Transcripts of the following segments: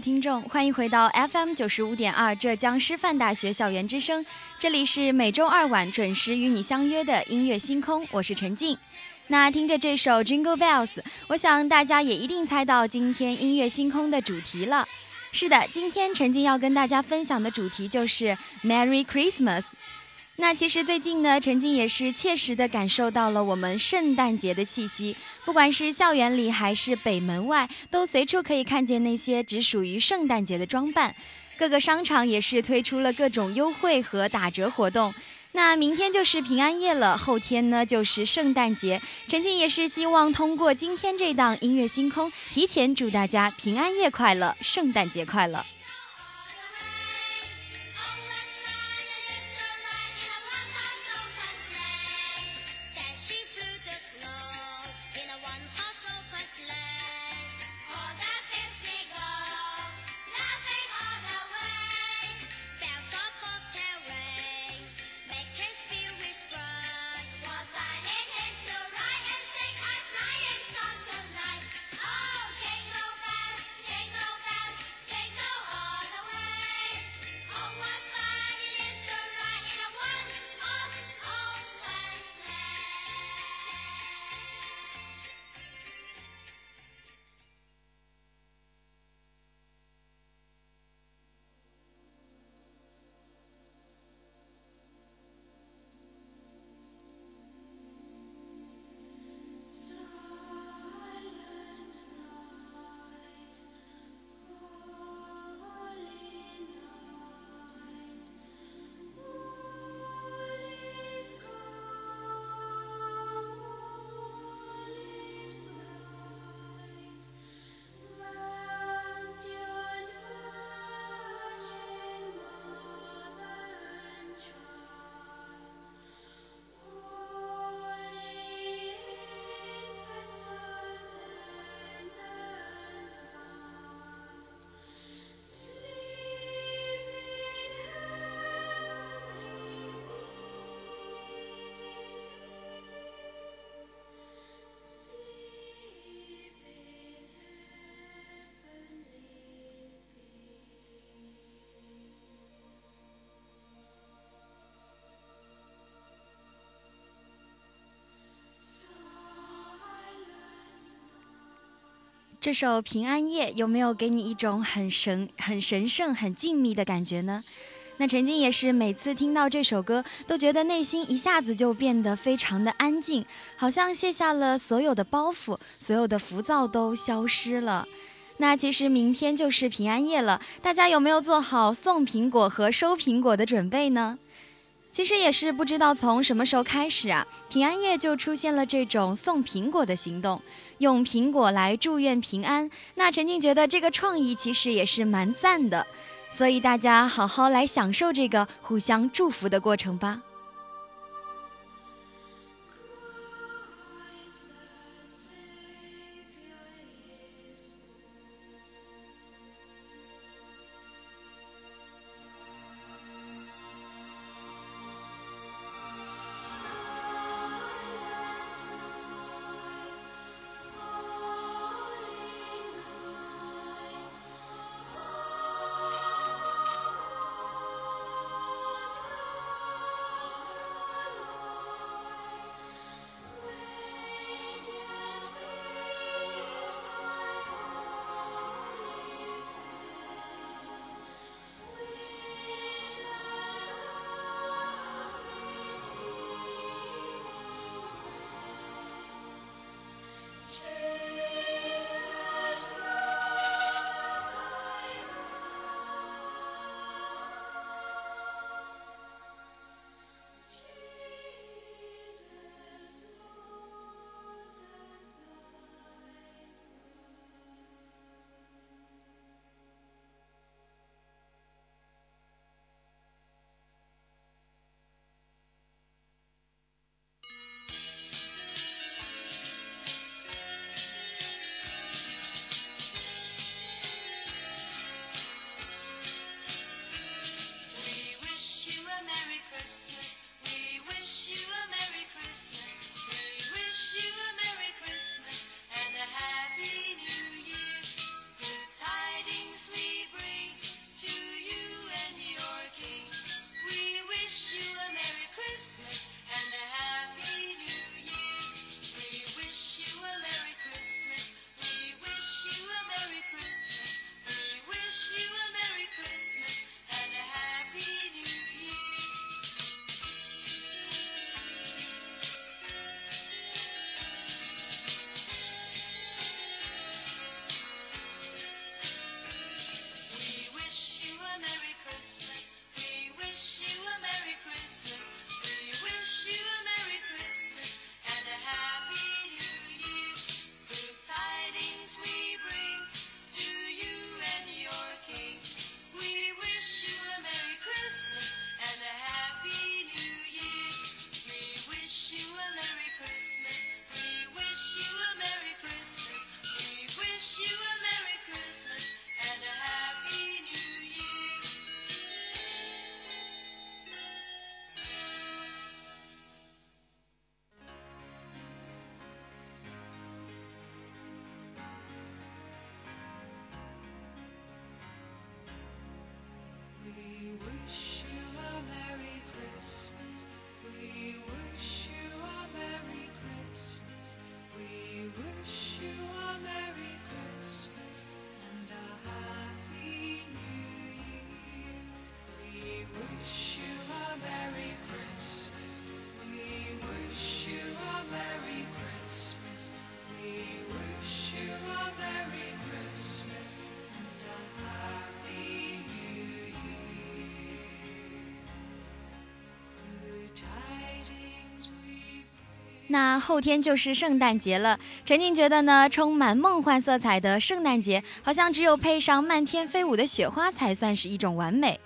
听众，欢迎回到 FM 九十五点二浙江师范大学校园之声。这里是每周二晚准时与你相约的音乐星空，我是陈静。那听着这首 Jingle Bells，我想大家也一定猜到今天音乐星空的主题了。是的，今天陈静要跟大家分享的主题就是 Merry Christmas。那其实最近呢，陈静也是切实的感受到了我们圣诞节的气息。不管是校园里还是北门外，都随处可以看见那些只属于圣诞节的装扮。各个商场也是推出了各种优惠和打折活动。那明天就是平安夜了，后天呢就是圣诞节。陈静也是希望通过今天这档音乐星空，提前祝大家平安夜快乐，圣诞节快乐。这首《平安夜》有没有给你一种很神、很神圣、很静谧的感觉呢？那陈静也是每次听到这首歌，都觉得内心一下子就变得非常的安静，好像卸下了所有的包袱，所有的浮躁都消失了。那其实明天就是平安夜了，大家有没有做好送苹果和收苹果的准备呢？其实也是不知道从什么时候开始啊，平安夜就出现了这种送苹果的行动。用苹果来祝愿平安，那陈静觉得这个创意其实也是蛮赞的，所以大家好好来享受这个互相祝福的过程吧。那后天就是圣诞节了，陈静觉得呢，充满梦幻色彩的圣诞节，好像只有配上漫天飞舞的雪花，才算是一种完美。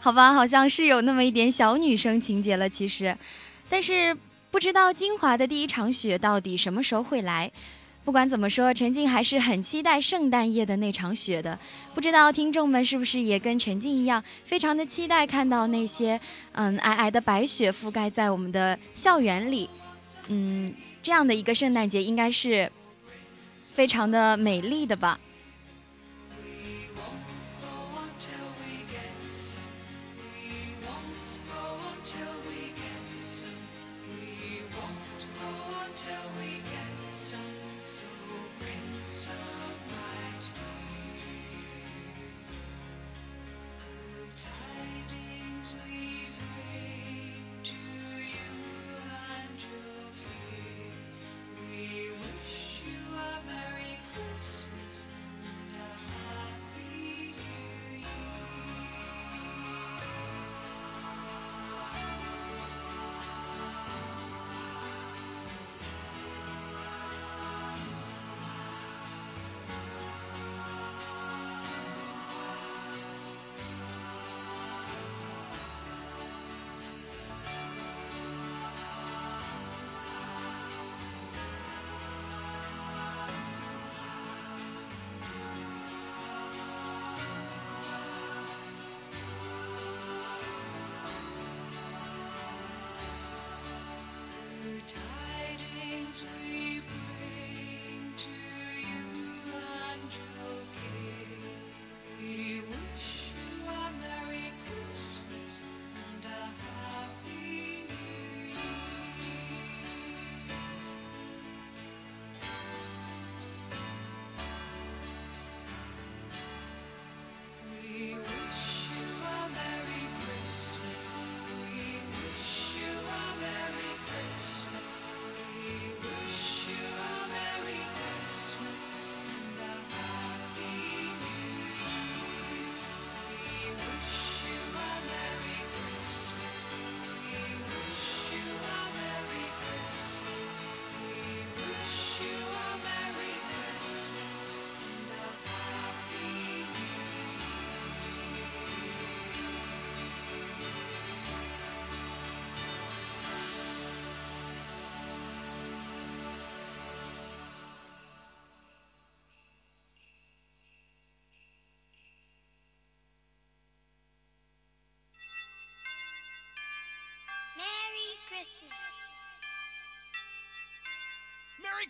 好吧，好像是有那么一点小女生情节了，其实，但是不知道金华的第一场雪到底什么时候会来。不管怎么说，陈静还是很期待圣诞夜的那场雪的。不知道听众们是不是也跟陈静一样，非常的期待看到那些嗯皑皑的白雪覆盖在我们的校园里。嗯，这样的一个圣诞节应该是非常的美丽的吧。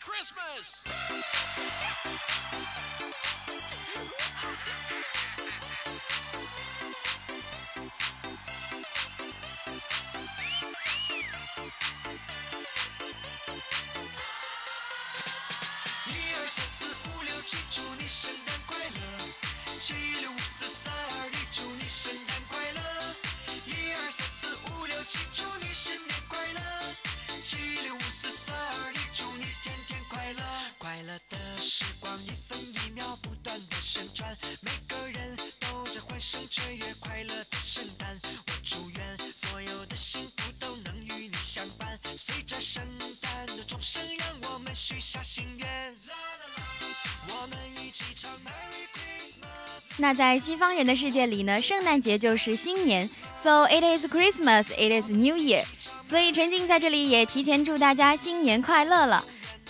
Christmas! 那在西方人的世界里呢，圣诞节就是新年，So it is Christmas, it is New Year。所以陈静在这里也提前祝大家新年快乐了。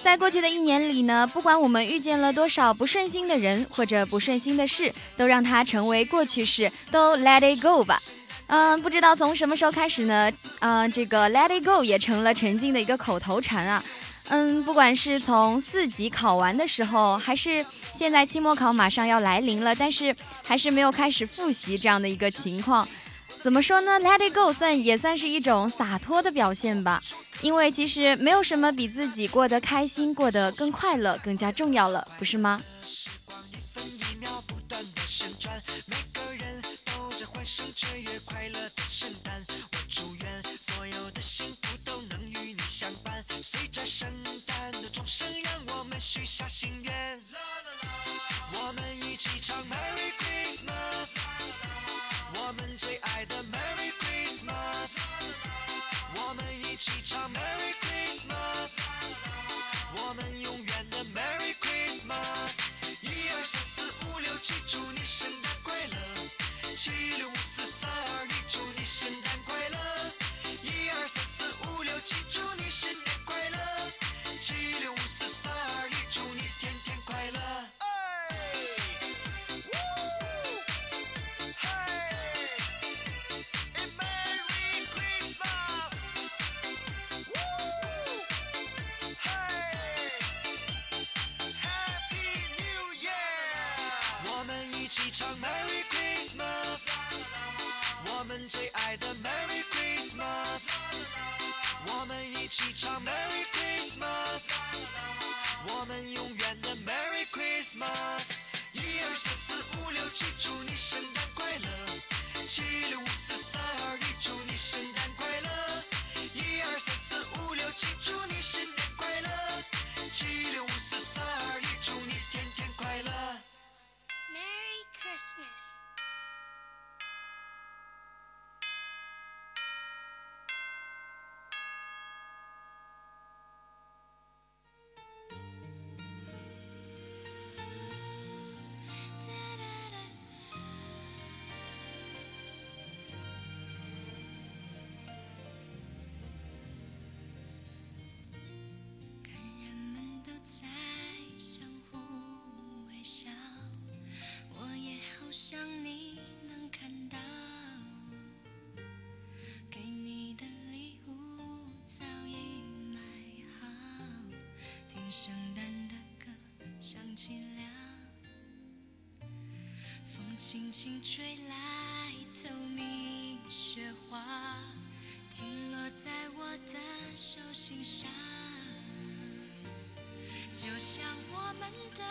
在过去的一年里呢，不管我们遇见了多少不顺心的人或者不顺心的事，都让它成为过去式，都 Let it go 吧。嗯，不知道从什么时候开始呢，嗯，这个 Let it go 也成了陈静的一个口头禅啊。嗯，不管是从四级考完的时候，还是现在期末考马上要来临了，但是还是没有开始复习这样的一个情况，怎么说呢？Let it go 算也算是一种洒脱的表现吧，因为其实没有什么比自己过得开心、过得更快乐更加重要了，不是吗？圣诞的钟声让我们许下心愿啦啦啦我们一起唱 merry christmas 啦啦啦我们最爱的 merry christmas 啦啦啦我们一起唱 merry christmas 啦啦啦我们永远的 merry christmas 一二三四五六七祝你圣诞快乐。七六五四三二一祝你圣诞快乐。一二三四五六七祝你新年快乐七六五四三二一祝你天天快乐。们最爱的 Merry Christmas，我们一起唱 Merry Christmas，我们永远的 Merry Christmas。一二三四五六七，祝你圣诞快乐！七六五四三二一，祝你圣诞快乐！一二三四五六七，祝你圣诞快乐！七六五四三二一，祝你天天快乐！Merry Christmas. 吹来透明雪花。停落在我的手心上，就像我们的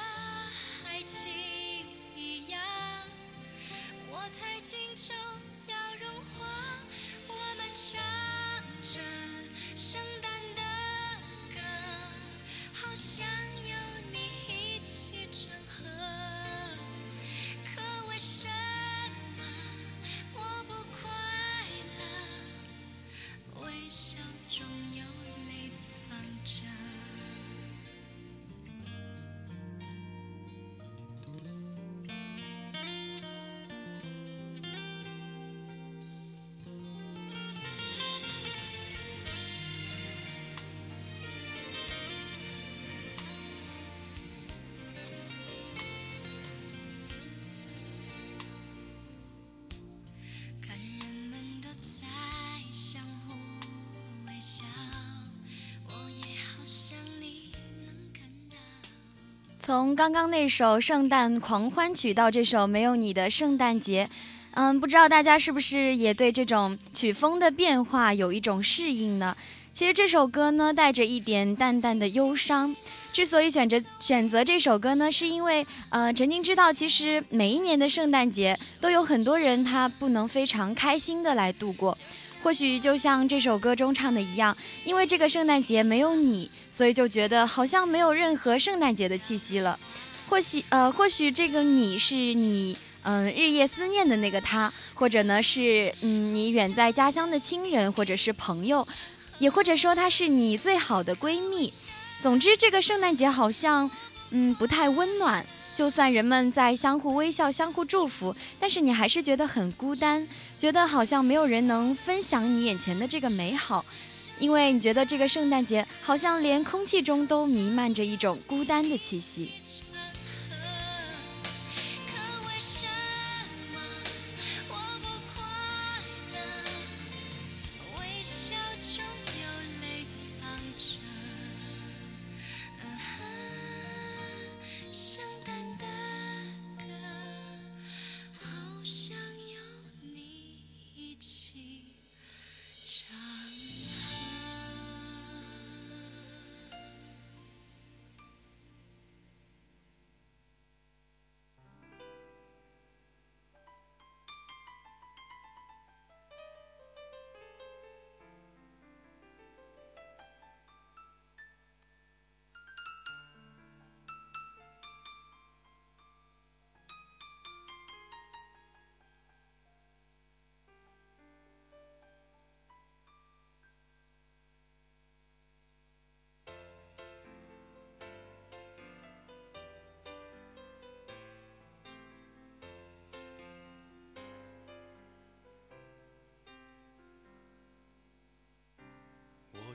爱情一样。我太紧张要融化，我们唱着圣诞从刚刚那首《圣诞狂欢曲》到这首《没有你的圣诞节》，嗯，不知道大家是不是也对这种曲风的变化有一种适应呢？其实这首歌呢，带着一点淡淡的忧伤。之所以选择选择这首歌呢，是因为呃，曾经知道，其实每一年的圣诞节都有很多人他不能非常开心的来度过。或许就像这首歌中唱的一样，因为这个圣诞节没有你，所以就觉得好像没有任何圣诞节的气息了。或许呃，或许这个你是你嗯、日夜思念的那个他，或者呢是嗯你远在家乡的亲人或者是朋友，也或者说他是你最好的闺蜜。总之，这个圣诞节好像嗯不太温暖。就算人们在相互微笑、相互祝福，但是你还是觉得很孤单，觉得好像没有人能分享你眼前的这个美好，因为你觉得这个圣诞节好像连空气中都弥漫着一种孤单的气息。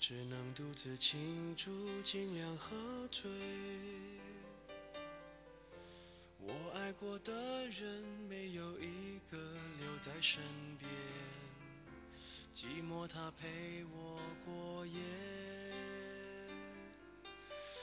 只能独自庆祝，尽量喝醉。我爱过的人没有一个留在身边，寂寞他陪我过夜。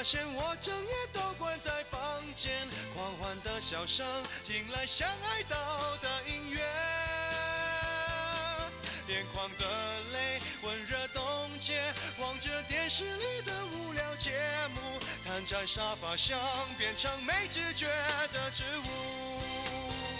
发现我整夜都关在房间。狂欢的笑声听来像哀悼的音乐，眼眶的泪温热冻结，望着电视里的无聊节目，瘫在沙发上变成没知觉的植物。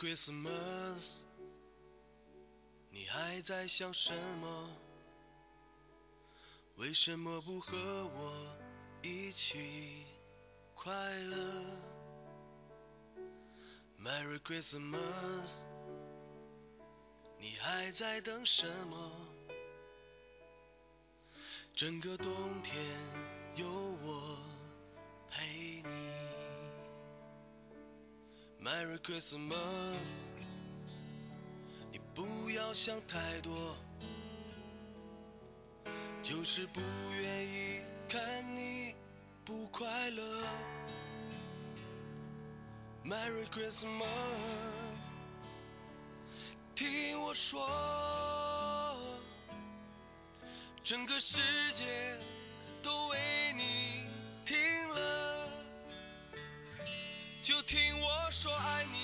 Christmas，你还在想什么？为什么不和我一起快乐？Merry Christmas，你还在等什么？整个冬天有我陪你。Merry Christmas，你不要想太多，就是不愿意看你不快乐。Merry Christmas，听我说，整个世界说爱你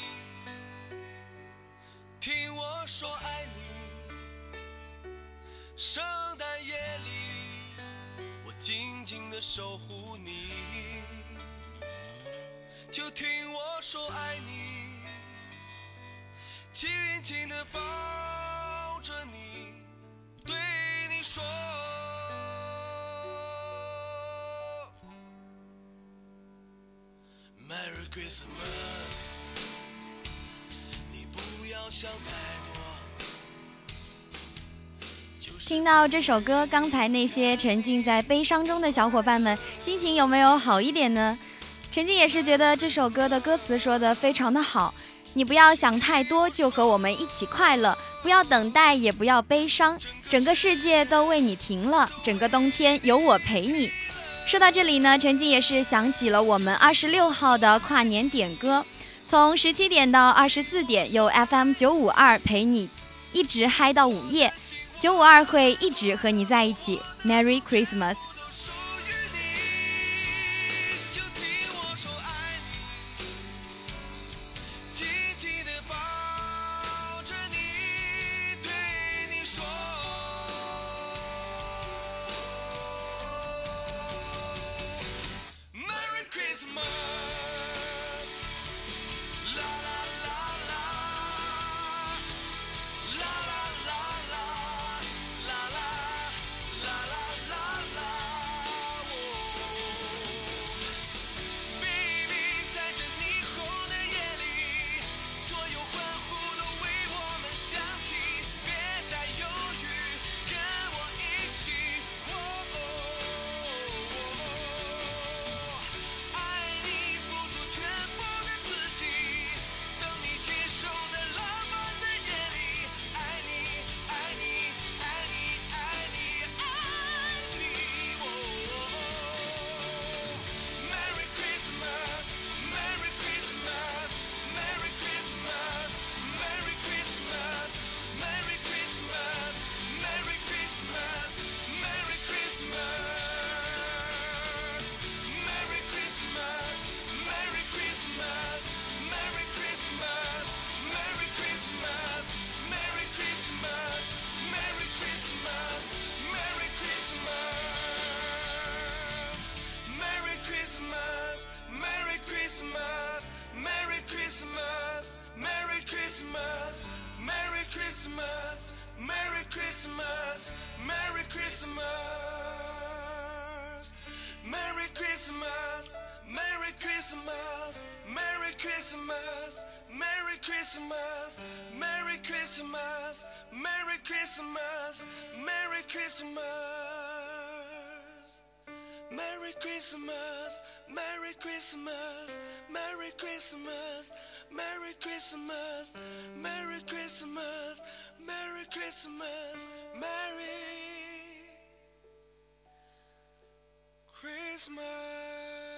听我说爱你圣诞夜里我静静的守护你就听我说爱你紧紧的抱着你对你说 Merry Christmas，你不要想太多。听到这首歌，刚才那些沉浸在悲伤中的小伙伴们，心情有没有好一点呢？陈静也是觉得这首歌的歌词说的非常的好，你不要想太多，就和我们一起快乐，不要等待，也不要悲伤，整个世界都为你停了，整个冬天有我陪你。说到这里呢，陈静也是想起了我们二十六号的跨年点歌，从十七点到二十四点，有 FM 九五二陪你一直嗨到午夜。九五二会一直和你在一起，Merry Christmas。Christmas, Merry Christmas, Merry Christmas, Merry Christmas, Merry Christmas.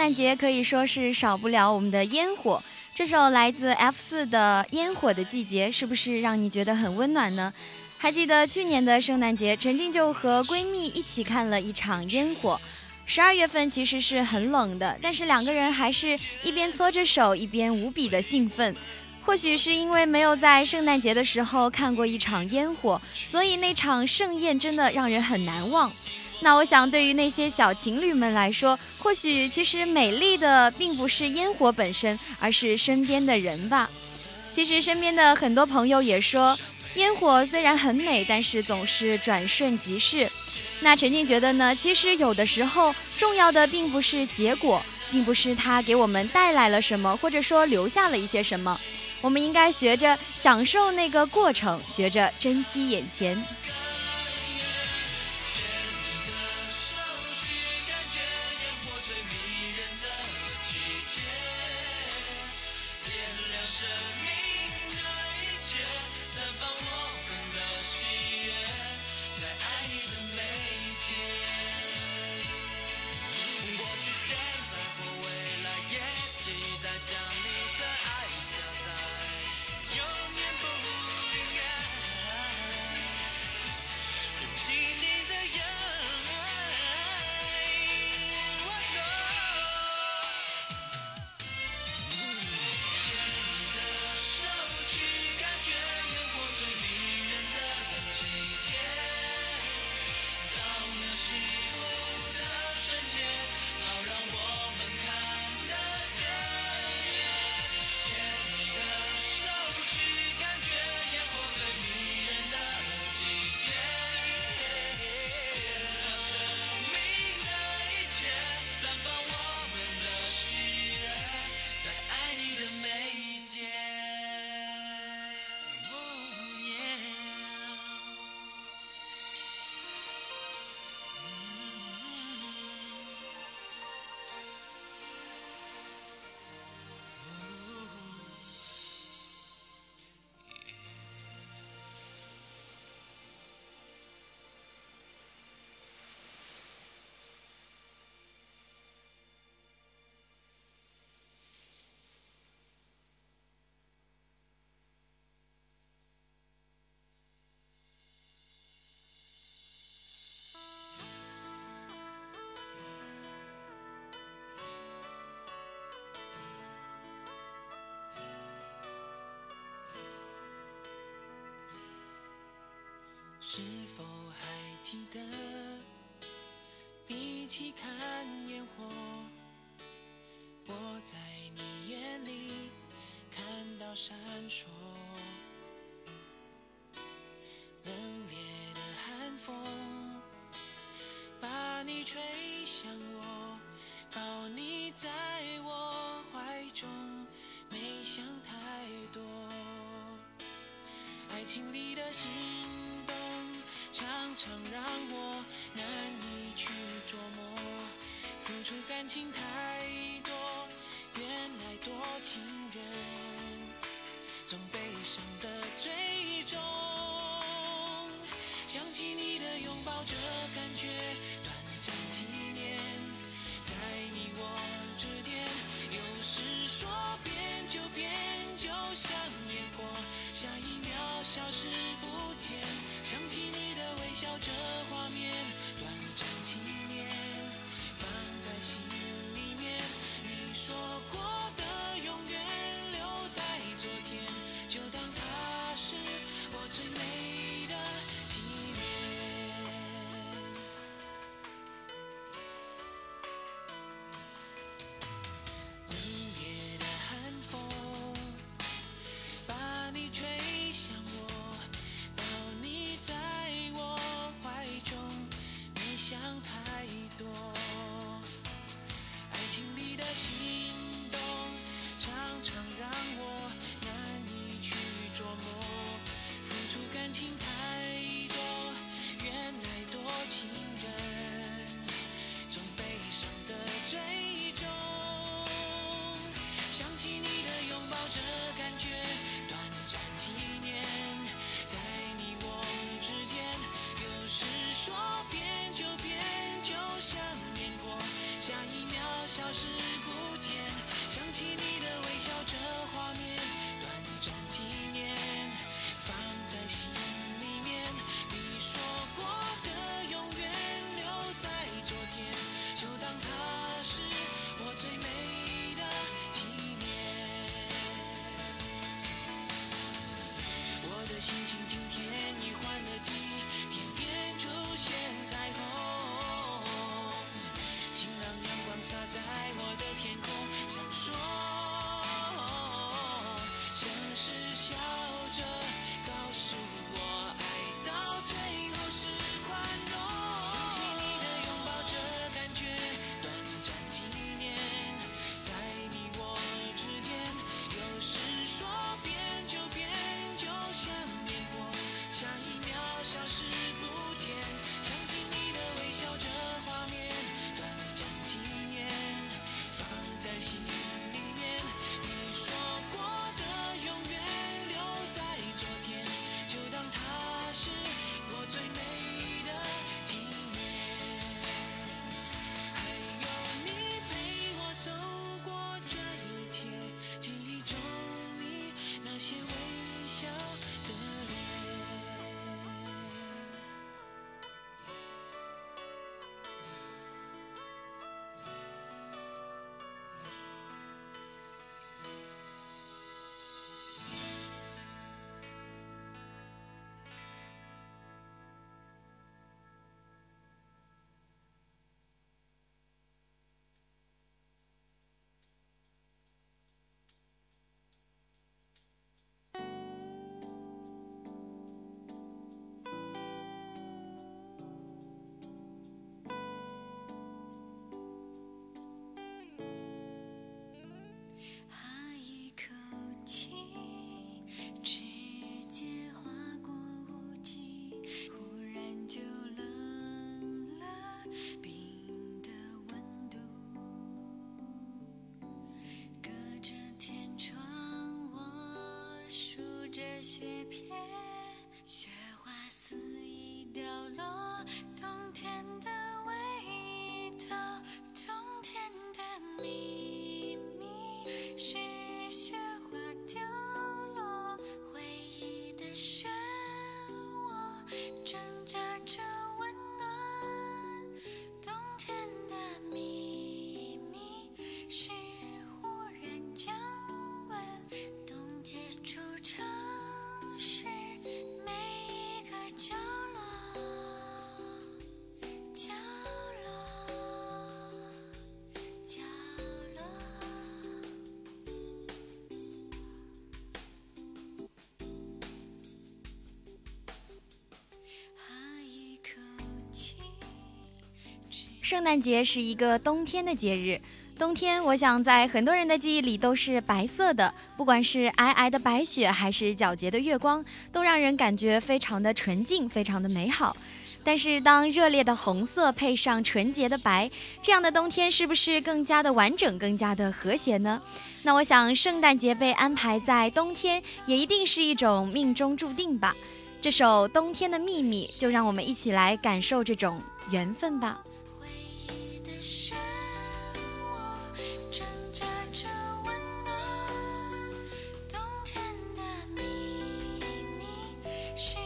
圣诞节可以说是少不了我们的烟火。这首来自 F 四的《烟火的季节》，是不是让你觉得很温暖呢？还记得去年的圣诞节，陈静就和闺蜜一起看了一场烟火。十二月份其实是很冷的，但是两个人还是一边搓着手，一边无比的兴奋。或许是因为没有在圣诞节的时候看过一场烟火，所以那场盛宴真的让人很难忘。那我想，对于那些小情侣们来说，或许其实美丽的并不是烟火本身，而是身边的人吧。其实身边的很多朋友也说，烟火虽然很美，但是总是转瞬即逝。那陈静觉得呢？其实有的时候，重要的并不是结果，并不是它给我们带来了什么，或者说留下了一些什么。我们应该学着享受那个过程，学着珍惜眼前。是否还记得，一起看烟火，我在你眼里看到闪烁。冷冽的寒风，把你吹向我，抱你在我怀中，没想太多。爱情里的心，常让我难以去琢磨。付出感情太多，原来多情人，总悲伤的最终。想起你的拥抱，这感觉短暂几年，在你我之间，有时说变就变，就像烟火，下一秒消失不见。想起你的圣诞节是一个冬天的节日。冬天我想在很多人的记忆里都是白色的不管是皑皑的白雪还是皎洁的月光都让人感觉非常的纯净非常的美好。但是当热烈的红色配上纯洁的白这样的冬天是不是更加的完整更加的和谐呢？那我想圣诞节被安排在冬天也一定是一种命中注定吧。这首冬天的秘密就让我们一起来感受这种缘分吧。漩涡挣扎着温暖冬天的秘密是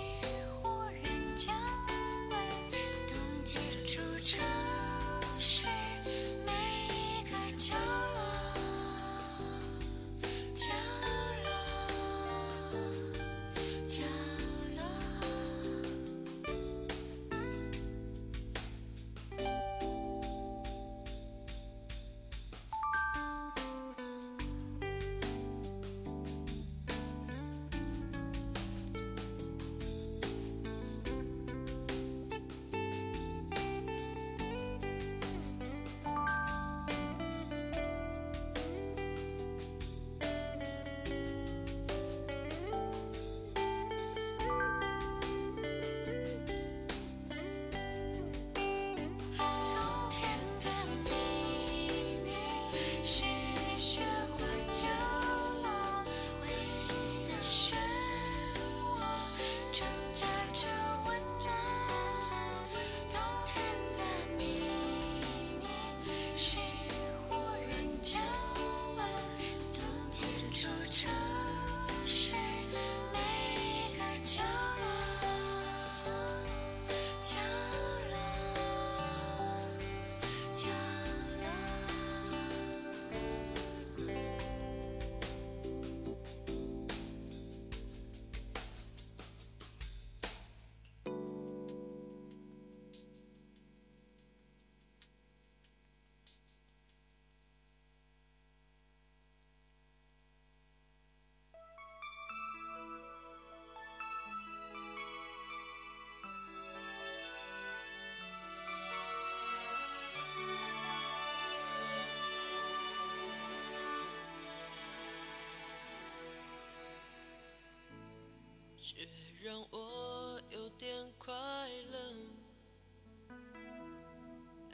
却让我有点快乐。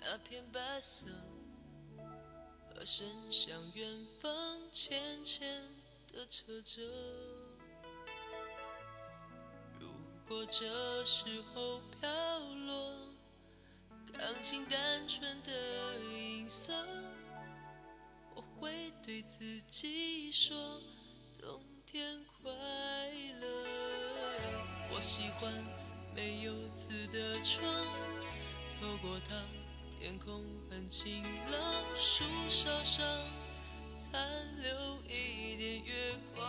那片白色，和伸向远方浅浅的扯着。如果这时候飘落，钢琴单纯的音色，我会对自己说，喜欢没有字的窗，透过它，天空很晴朗，树梢上残留一点月光。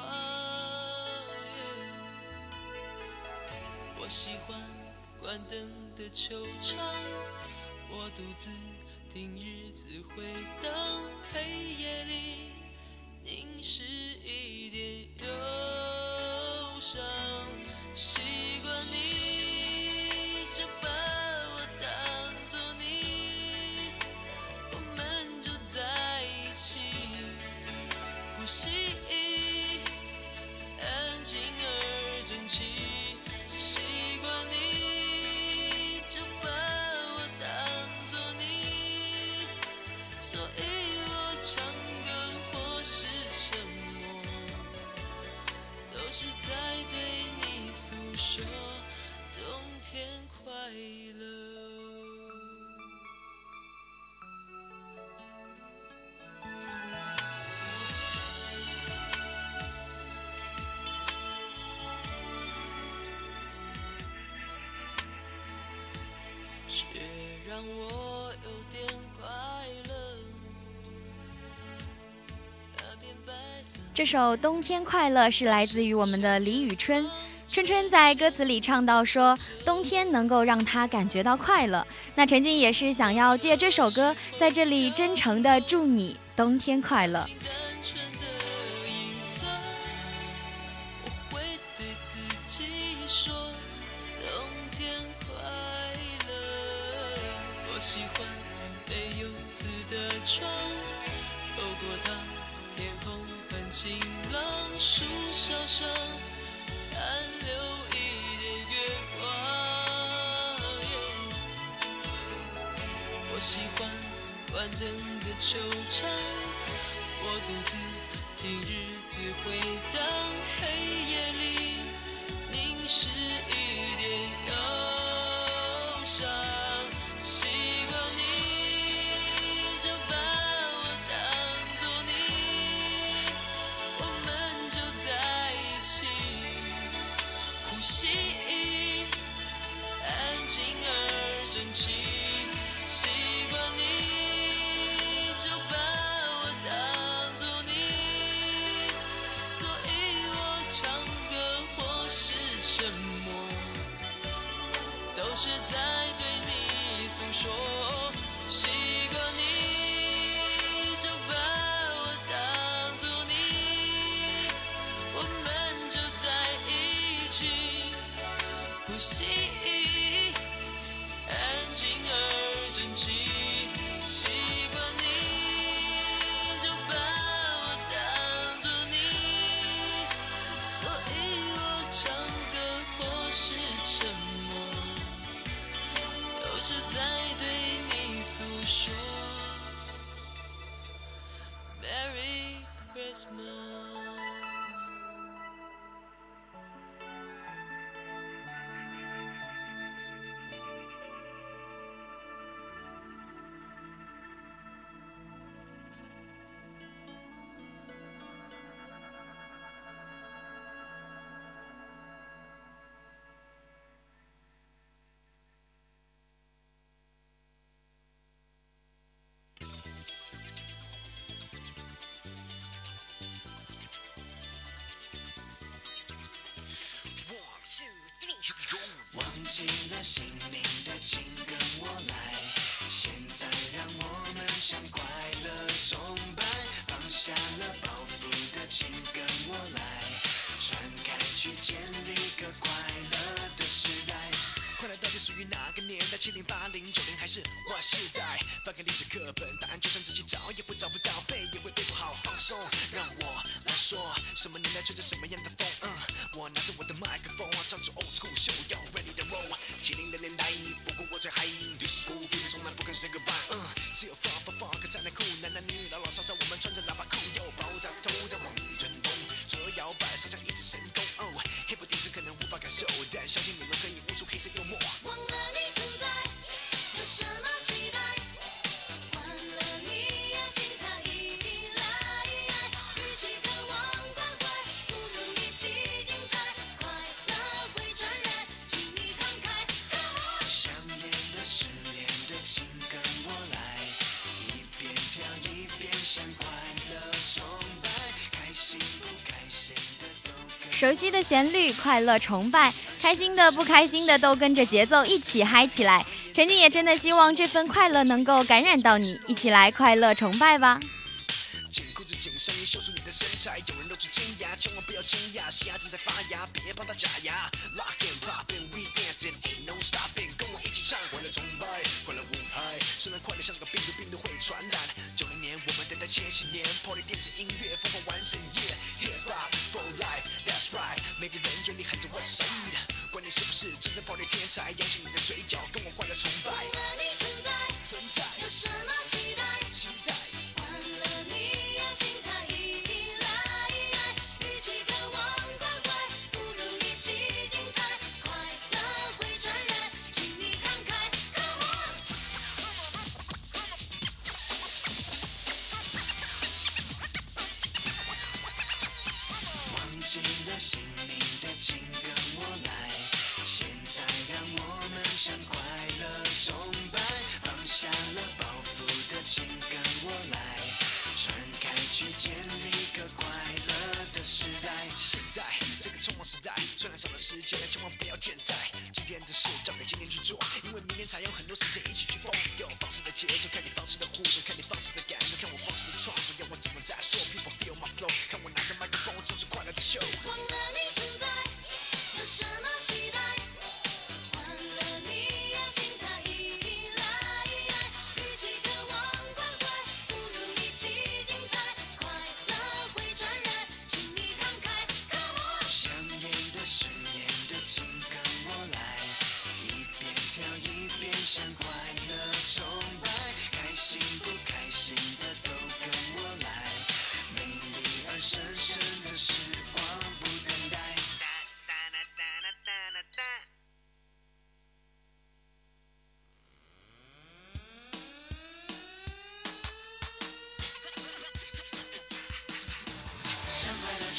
我喜欢关灯的球场，我独自听日子回荡，黑夜里凝视一点忧伤。这首《冬天快乐》是来自于我们的李宇春。春春在歌词里唱到说，冬天能够让她感觉到快乐。那陈静也是想要借这首歌，在这里真诚的祝你冬天快乐。日子会等黑夜。起了心灵的请，跟我来。现在让我们向快乐崇拜，放下了包袱的请，跟我来。传开去，建立个快乐的时代。快乐到底属于哪个年代？七零、八零、九零还是 Y 世代？翻开历史熟悉的旋律，快乐崇拜，开心的、不开心的都跟着节奏一起嗨起来。陈静也真的希望这份快乐能够感染到你，一起来快乐崇拜吧。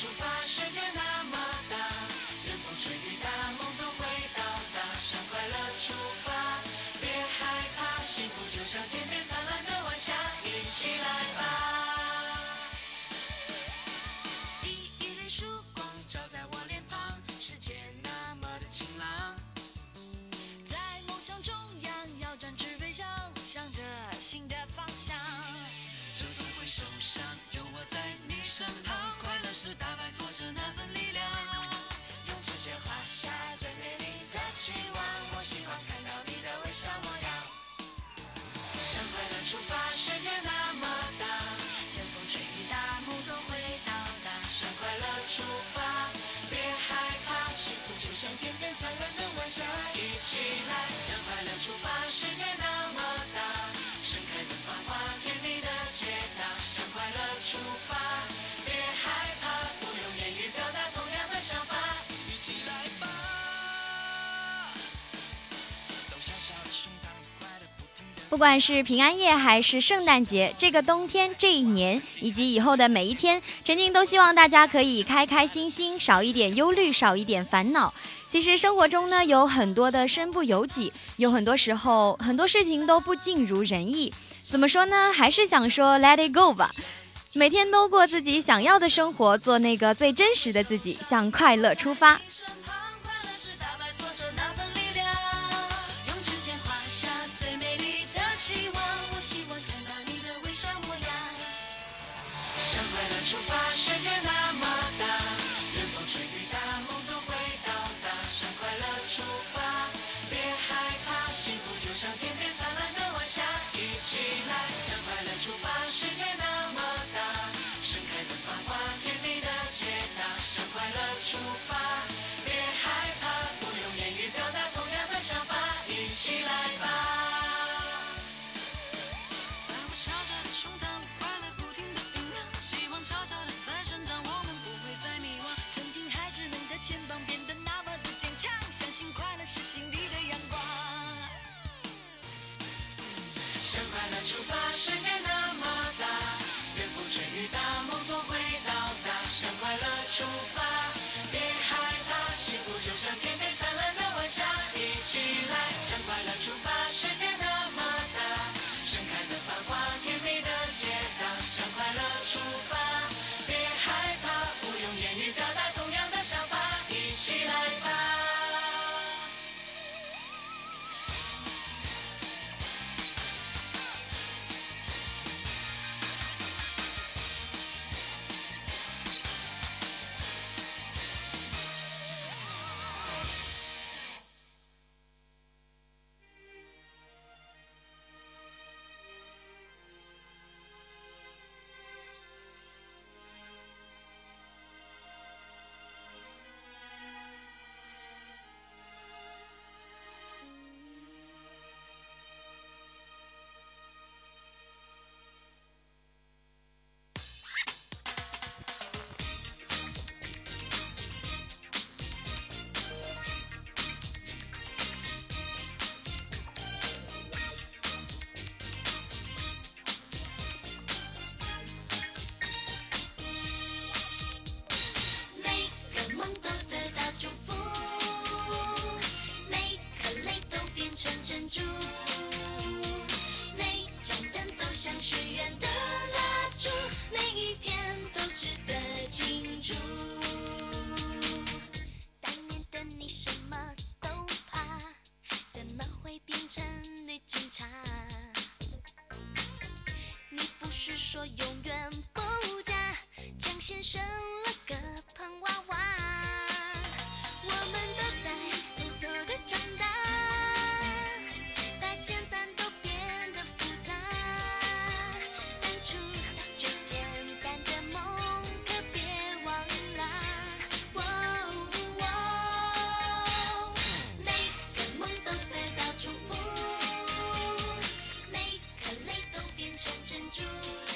出发，世界那么大，任风吹雨打，梦总会到达。向快乐出发，别害怕，幸福就像天边灿烂的晚霞，一起来吧。第一缕曙光照在我脸庞，世界那么的晴朗。在梦想中央，要展翅飞翔，向着新的方向。这份会受伤，有我在你身旁，快乐是打败挫折那份力量。用指尖画下最美丽的期望，我喜欢看到你的微笑模样。向快乐出发，世界那么大，任风吹雨打，梦总会到达。向快乐出发，别害怕，幸福就像天边灿烂的晚霞，一起来。向快乐出发，世界那么大，盛开的繁花，甜蜜的解答。向快乐出发，别害怕，不用言语表达同样的想法，一起来吧。不管是平安夜还是圣诞节，这个冬天、这一年以及以后的每一天，陈静都希望大家可以开开心心，少一点忧虑，少一点烦恼。其实生活中呢，有很多的身不由己，有很多时候，很多事情都不尽如人意。怎么说呢？还是想说，let it go 吧。每天都过自己想要的生活，做那个最真实的自己，向快乐出发。用指尖画下最美丽的期望，我看到你的微笑模样。向快乐出发，世界那么大。幸福就像天边灿烂的晚霞。一起来，向快乐出发，世界那么大，盛开的繁花，甜蜜的解答。向快乐出发，别害怕，不用言语表达同样的想法，一起来吧。把我小小的胸膛快乐不停地酝酿，希望悄悄地在生长，我们不会再迷惘。曾经孩子们的肩膀变得那么的坚强，相信快乐是心里的阳光。快乐出发，世界那么大，任风吹雨打，梦总会到达。向快乐出发，别害怕，幸福就像天边灿烂的晚霞。一起来，向快乐出发，世界那么大，盛开的繁花，甜蜜的解答。向快乐出发，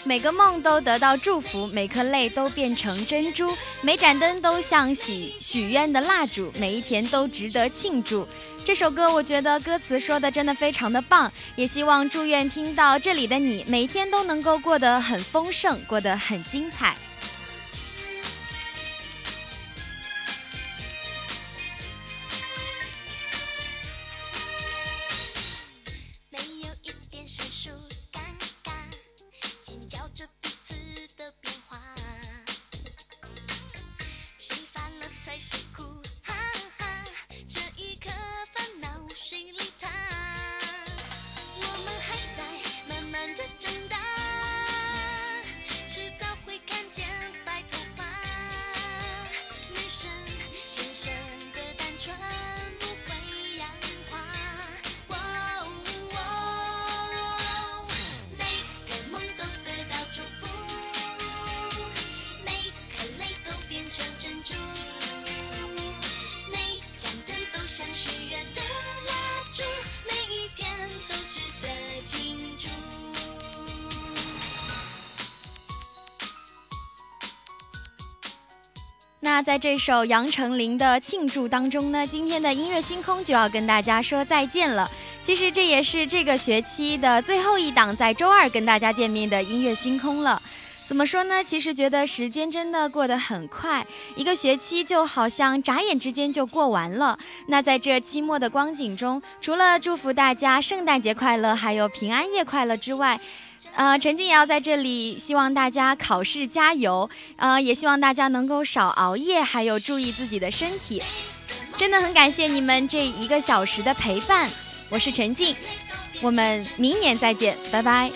每个梦都得到祝福，每颗泪都变成珍珠，每盏灯都像许许愿的蜡烛，每一天都值得庆祝。这首歌我觉得歌词说的真的非常的棒，也希望祝愿听到这里的你，每天都能够过得很丰盛，过得很精彩。在这首杨丞琳的《庆祝》当中呢，今天的音乐星空就要跟大家说再见了。其实这也是这个学期的最后一档，在周二跟大家见面的音乐星空了。怎么说呢？其实觉得时间真的过得很快，一个学期就好像眨眼之间就过完了。那在这期末的光景中，除了祝福大家圣诞节快乐，还有平安夜快乐之外，呃，陈静也要在这里希望大家考试加油，呃，也希望大家能够少熬夜，还有注意自己的身体。真的很感谢你们这一个小时的陪伴，我是陈静，我们明年再见，拜拜。